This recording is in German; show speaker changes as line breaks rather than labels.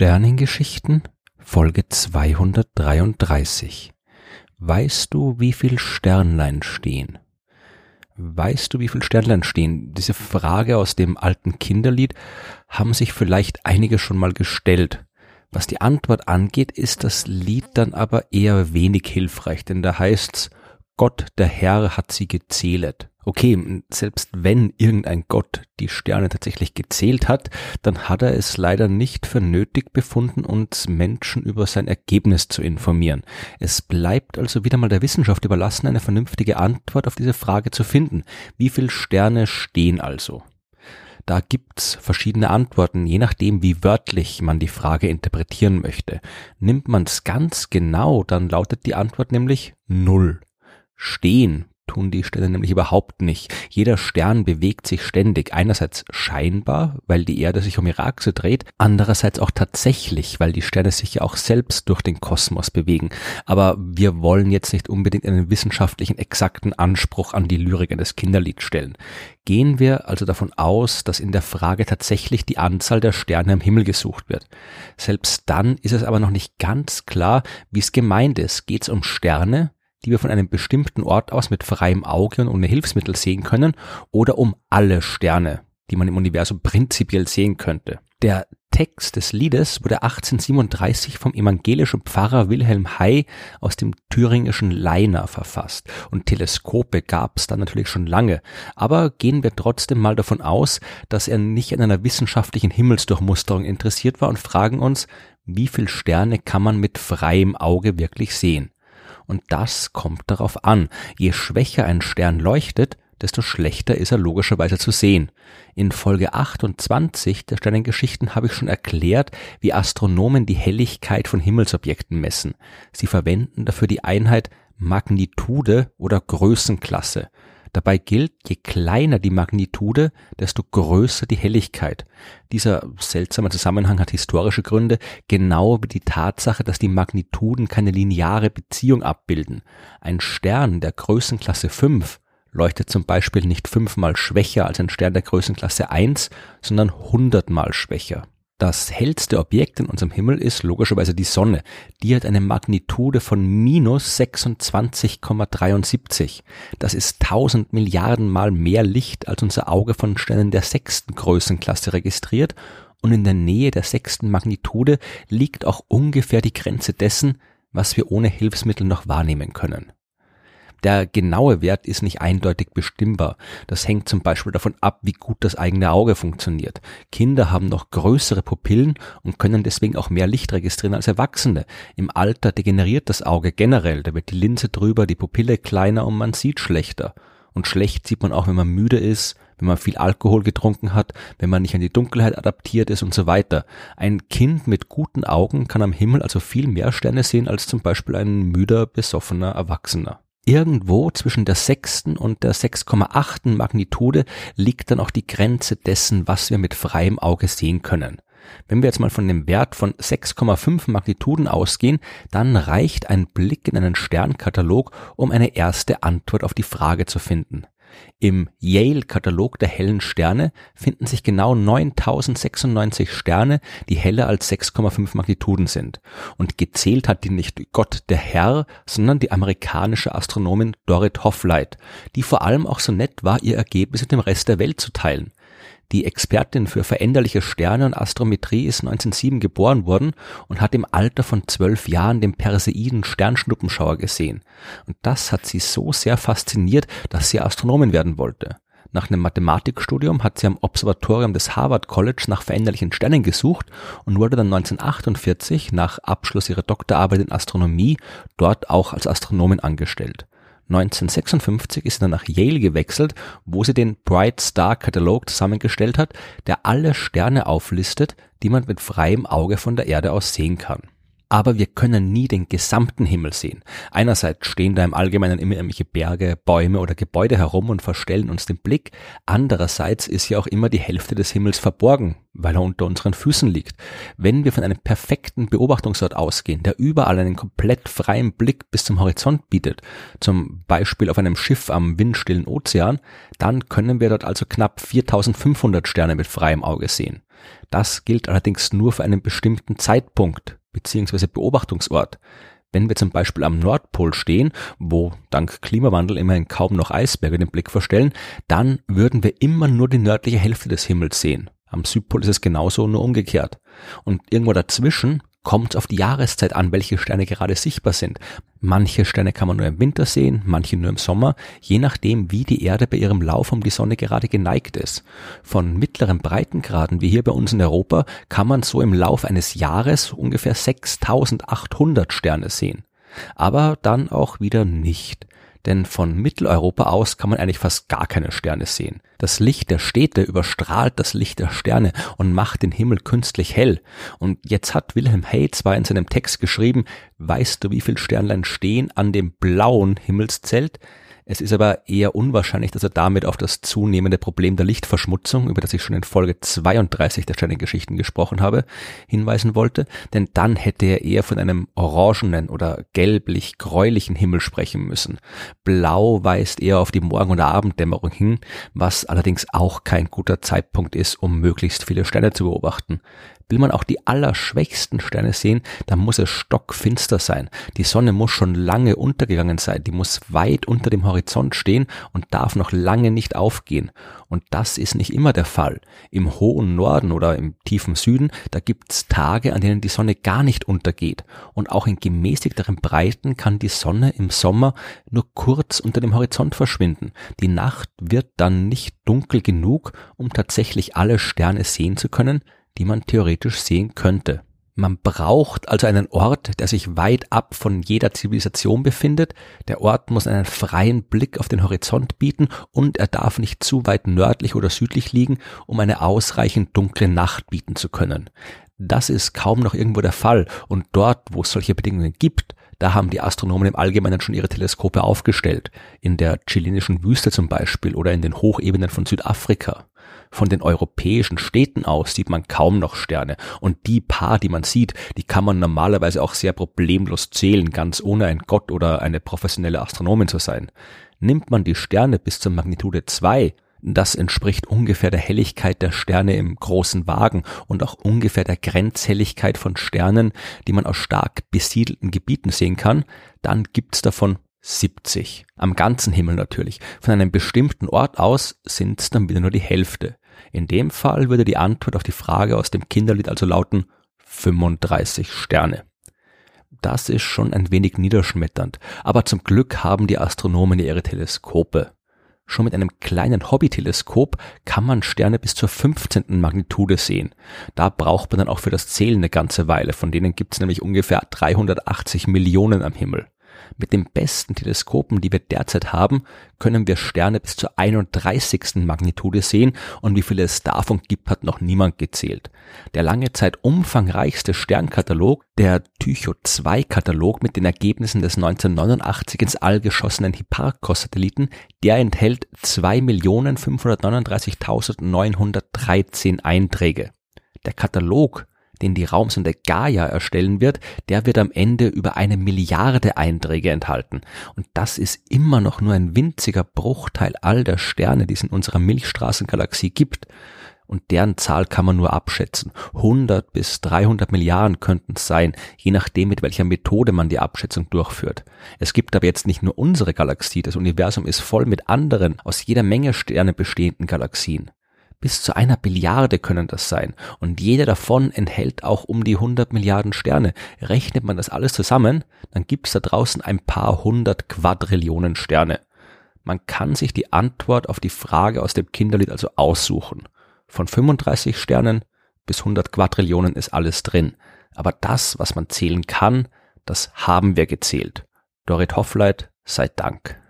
Sternengeschichten Folge 233 Weißt du, wie viel Sternlein stehen? Weißt du, wie viel Sternlein stehen? Diese Frage aus dem alten Kinderlied haben sich vielleicht einige schon mal gestellt. Was die Antwort angeht, ist das Lied dann aber eher wenig hilfreich, denn da heißt's, Gott, der Herr, hat sie gezählet. Okay, selbst wenn irgendein Gott die Sterne tatsächlich gezählt hat, dann hat er es leider nicht für nötig befunden, uns Menschen über sein Ergebnis zu informieren. Es bleibt also wieder mal der Wissenschaft überlassen, eine vernünftige Antwort auf diese Frage zu finden. Wie viele Sterne stehen also? Da gibt's verschiedene Antworten, je nachdem, wie wörtlich man die Frage interpretieren möchte. Nimmt man's ganz genau, dann lautet die Antwort nämlich null. Stehen tun die Sterne nämlich überhaupt nicht. Jeder Stern bewegt sich ständig, einerseits scheinbar, weil die Erde sich um ihre Achse dreht, andererseits auch tatsächlich, weil die Sterne sich ja auch selbst durch den Kosmos bewegen. Aber wir wollen jetzt nicht unbedingt einen wissenschaftlichen exakten Anspruch an die Lyrik eines Kinderlieds stellen. Gehen wir also davon aus, dass in der Frage tatsächlich die Anzahl der Sterne am Himmel gesucht wird. Selbst dann ist es aber noch nicht ganz klar, wie es gemeint ist. Geht es um Sterne, die wir von einem bestimmten Ort aus mit freiem Auge und ohne Hilfsmittel sehen können, oder um alle Sterne, die man im Universum prinzipiell sehen könnte. Der Text des Liedes wurde 1837 vom evangelischen Pfarrer Wilhelm Hay aus dem thüringischen Leiner verfasst und Teleskope gab es dann natürlich schon lange, aber gehen wir trotzdem mal davon aus, dass er nicht an einer wissenschaftlichen Himmelsdurchmusterung interessiert war und fragen uns, wie viel Sterne kann man mit freiem Auge wirklich sehen? Und das kommt darauf an. Je schwächer ein Stern leuchtet, desto schlechter ist er logischerweise zu sehen. In Folge 28 der Sternengeschichten habe ich schon erklärt, wie Astronomen die Helligkeit von Himmelsobjekten messen. Sie verwenden dafür die Einheit Magnitude oder Größenklasse. Dabei gilt, je kleiner die Magnitude, desto größer die Helligkeit. Dieser seltsame Zusammenhang hat historische Gründe, genau wie die Tatsache, dass die Magnituden keine lineare Beziehung abbilden. Ein Stern der Größenklasse 5 leuchtet zum Beispiel nicht fünfmal schwächer als ein Stern der Größenklasse 1, sondern hundertmal schwächer. Das hellste Objekt in unserem Himmel ist logischerweise die Sonne. Die hat eine Magnitude von minus 26,73. Das ist 1000 Milliarden Mal mehr Licht, als unser Auge von Sternen der sechsten Größenklasse registriert. Und in der Nähe der sechsten Magnitude liegt auch ungefähr die Grenze dessen, was wir ohne Hilfsmittel noch wahrnehmen können. Der genaue Wert ist nicht eindeutig bestimmbar. Das hängt zum Beispiel davon ab, wie gut das eigene Auge funktioniert. Kinder haben noch größere Pupillen und können deswegen auch mehr Licht registrieren als Erwachsene. Im Alter degeneriert das Auge generell, da wird die Linse drüber, die Pupille kleiner und man sieht schlechter. Und schlecht sieht man auch, wenn man müde ist, wenn man viel Alkohol getrunken hat, wenn man nicht an die Dunkelheit adaptiert ist und so weiter. Ein Kind mit guten Augen kann am Himmel also viel mehr Sterne sehen als zum Beispiel ein müder, besoffener Erwachsener. Irgendwo zwischen der sechsten und der 6,8 Magnitude liegt dann auch die Grenze dessen, was wir mit freiem Auge sehen können. Wenn wir jetzt mal von dem Wert von 6,5 Magnituden ausgehen, dann reicht ein Blick in einen Sternkatalog, um eine erste Antwort auf die Frage zu finden. Im Yale-Katalog der hellen Sterne finden sich genau 9096 Sterne, die heller als 6,5 Magnituden sind. Und gezählt hat die nicht Gott der Herr, sondern die amerikanische Astronomin Dorit Hoffleit, die vor allem auch so nett war, ihr Ergebnis mit dem Rest der Welt zu teilen. Die Expertin für veränderliche Sterne und Astrometrie ist 1907 geboren worden und hat im Alter von zwölf Jahren den Perseiden Sternschnuppenschauer gesehen. Und das hat sie so sehr fasziniert, dass sie Astronomin werden wollte. Nach einem Mathematikstudium hat sie am Observatorium des Harvard College nach veränderlichen Sternen gesucht und wurde dann 1948 nach Abschluss ihrer Doktorarbeit in Astronomie dort auch als Astronomin angestellt. 1956 ist sie dann nach Yale gewechselt, wo sie den Bright Star Katalog zusammengestellt hat, der alle Sterne auflistet, die man mit freiem Auge von der Erde aus sehen kann. aber wir können nie den gesamten Himmel sehen. Einerseits stehen da im Allgemeinen immer irgendwelche Berge, Bäume oder Gebäude herum und verstellen uns den Blick. Andererseits ist ja auch immer die Hälfte des Himmels verborgen, weil er unter unseren Füßen liegt. Wenn wir von einem perfekten Beobachtungsort ausgehen, der überall einen komplett freien Blick bis zum Horizont bietet, zum Beispiel auf einem Schiff am windstillen Ozean, dann können wir dort also knapp 4500 Sterne mit freiem Auge sehen. Das gilt allerdings nur für einen bestimmten Zeitpunkt beziehungsweise Beobachtungsort. Wenn wir zum Beispiel am Nordpol stehen, wo dank Klimawandel immerhin kaum noch Eisberge den Blick verstellen, dann würden wir immer nur die nördliche Hälfte des Himmels sehen. Am Südpol ist es genauso, nur umgekehrt. Und irgendwo dazwischen kommt auf die Jahreszeit an, welche Sterne gerade sichtbar sind. Manche Sterne kann man nur im Winter sehen, manche nur im Sommer, je nachdem, wie die Erde bei ihrem Lauf um die Sonne gerade geneigt ist. Von mittleren Breitengraden wie hier bei uns in Europa kann man so im Lauf eines Jahres ungefähr 6800 Sterne sehen. Aber dann auch wieder nicht denn von Mitteleuropa aus kann man eigentlich fast gar keine Sterne sehen. Das Licht der Städte überstrahlt das Licht der Sterne und macht den Himmel künstlich hell. Und jetzt hat Wilhelm Hay zwar in seinem Text geschrieben, weißt du, wie viel Sternlein stehen an dem blauen Himmelszelt? Es ist aber eher unwahrscheinlich, dass er damit auf das zunehmende Problem der Lichtverschmutzung, über das ich schon in Folge 32 der Sternengeschichten gesprochen habe, hinweisen wollte, denn dann hätte er eher von einem orangenen oder gelblich-gräulichen Himmel sprechen müssen. Blau weist eher auf die Morgen- oder Abenddämmerung hin, was allerdings auch kein guter Zeitpunkt ist, um möglichst viele Sterne zu beobachten. Will man auch die allerschwächsten Sterne sehen, dann muss es stockfinster sein. Die Sonne muss schon lange untergegangen sein, die muss weit unter dem Horizont stehen und darf noch lange nicht aufgehen. Und das ist nicht immer der Fall. Im hohen Norden oder im tiefen Süden, da gibt's Tage, an denen die Sonne gar nicht untergeht. Und auch in gemäßigteren Breiten kann die Sonne im Sommer nur kurz unter dem Horizont verschwinden. Die Nacht wird dann nicht dunkel genug, um tatsächlich alle Sterne sehen zu können, die man theoretisch sehen könnte. Man braucht also einen Ort, der sich weit ab von jeder Zivilisation befindet. Der Ort muss einen freien Blick auf den Horizont bieten und er darf nicht zu weit nördlich oder südlich liegen, um eine ausreichend dunkle Nacht bieten zu können. Das ist kaum noch irgendwo der Fall und dort, wo es solche Bedingungen gibt, da haben die Astronomen im Allgemeinen schon ihre Teleskope aufgestellt. In der chilenischen Wüste zum Beispiel oder in den Hochebenen von Südafrika. Von den europäischen Städten aus sieht man kaum noch Sterne und die paar, die man sieht, die kann man normalerweise auch sehr problemlos zählen, ganz ohne ein Gott oder eine professionelle Astronomin zu sein. Nimmt man die Sterne bis zur Magnitude 2, das entspricht ungefähr der Helligkeit der Sterne im großen Wagen und auch ungefähr der Grenzhelligkeit von Sternen, die man aus stark besiedelten Gebieten sehen kann, dann gibt's davon 70. Am ganzen Himmel natürlich. Von einem bestimmten Ort aus sind es dann wieder nur die Hälfte. In dem Fall würde die Antwort auf die Frage aus dem Kinderlied also lauten 35 Sterne. Das ist schon ein wenig niederschmetternd, aber zum Glück haben die Astronomen ihre Teleskope. Schon mit einem kleinen Hobbyteleskop kann man Sterne bis zur 15. Magnitude sehen. Da braucht man dann auch für das Zählen eine ganze Weile, von denen gibt es nämlich ungefähr 380 Millionen am Himmel. Mit den besten Teleskopen, die wir derzeit haben, können wir Sterne bis zur 31. Magnitude sehen und wie viele es davon gibt, hat noch niemand gezählt. Der lange Zeit umfangreichste Sternkatalog, der Tycho 2 Katalog mit den Ergebnissen des 1989 ins All geschossenen Hipparcos-Satelliten, der enthält 2.539.913 Einträge. Der Katalog den die Raumsonde Gaia erstellen wird, der wird am Ende über eine Milliarde Einträge enthalten. Und das ist immer noch nur ein winziger Bruchteil all der Sterne, die es in unserer Milchstraßengalaxie gibt. Und deren Zahl kann man nur abschätzen. 100 bis 300 Milliarden könnten es sein, je nachdem mit welcher Methode man die Abschätzung durchführt. Es gibt aber jetzt nicht nur unsere Galaxie, das Universum ist voll mit anderen, aus jeder Menge Sterne bestehenden Galaxien. Bis zu einer Billiarde können das sein. Und jeder davon enthält auch um die 100 Milliarden Sterne. Rechnet man das alles zusammen, dann gibt's da draußen ein paar hundert Quadrillionen Sterne. Man kann sich die Antwort auf die Frage aus dem Kinderlied also aussuchen. Von 35 Sternen bis 100 Quadrillionen ist alles drin. Aber das, was man zählen kann, das haben wir gezählt. Dorit Hoffleit sei Dank.